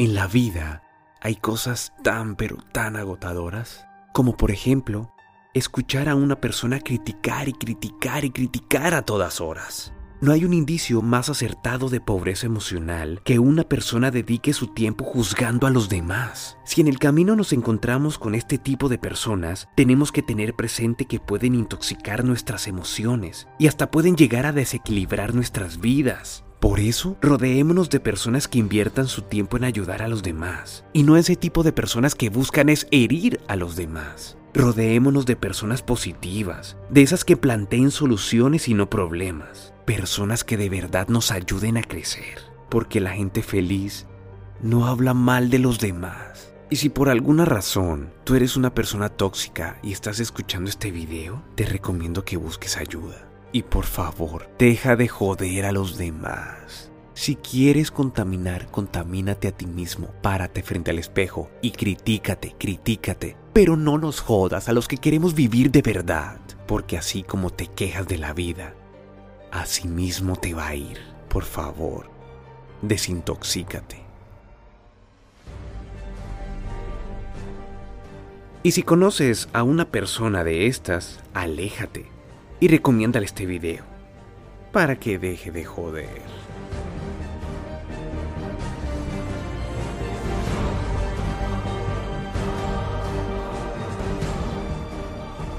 En la vida hay cosas tan pero tan agotadoras como por ejemplo escuchar a una persona criticar y criticar y criticar a todas horas. No hay un indicio más acertado de pobreza emocional que una persona dedique su tiempo juzgando a los demás. Si en el camino nos encontramos con este tipo de personas, tenemos que tener presente que pueden intoxicar nuestras emociones y hasta pueden llegar a desequilibrar nuestras vidas. Por eso, rodeémonos de personas que inviertan su tiempo en ayudar a los demás, y no ese tipo de personas que buscan es herir a los demás. Rodeémonos de personas positivas, de esas que planteen soluciones y no problemas, personas que de verdad nos ayuden a crecer, porque la gente feliz no habla mal de los demás. Y si por alguna razón tú eres una persona tóxica y estás escuchando este video, te recomiendo que busques ayuda. Y por favor, deja de joder a los demás. Si quieres contaminar, contamínate a ti mismo. Párate frente al espejo y critícate, critícate. Pero no nos jodas a los que queremos vivir de verdad. Porque así como te quejas de la vida, así mismo te va a ir. Por favor, desintoxícate. Y si conoces a una persona de estas, aléjate y recomiéndale este video para que deje de joder.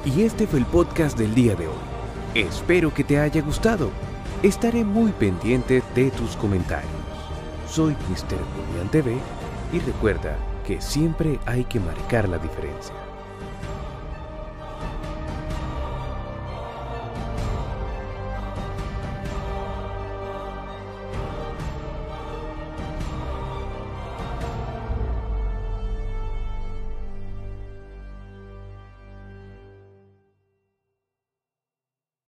Y este fue el podcast del día de hoy. Espero que te haya gustado. Estaré muy pendiente de tus comentarios. Soy Mr. Julián TV y recuerda que siempre hay que marcar la diferencia.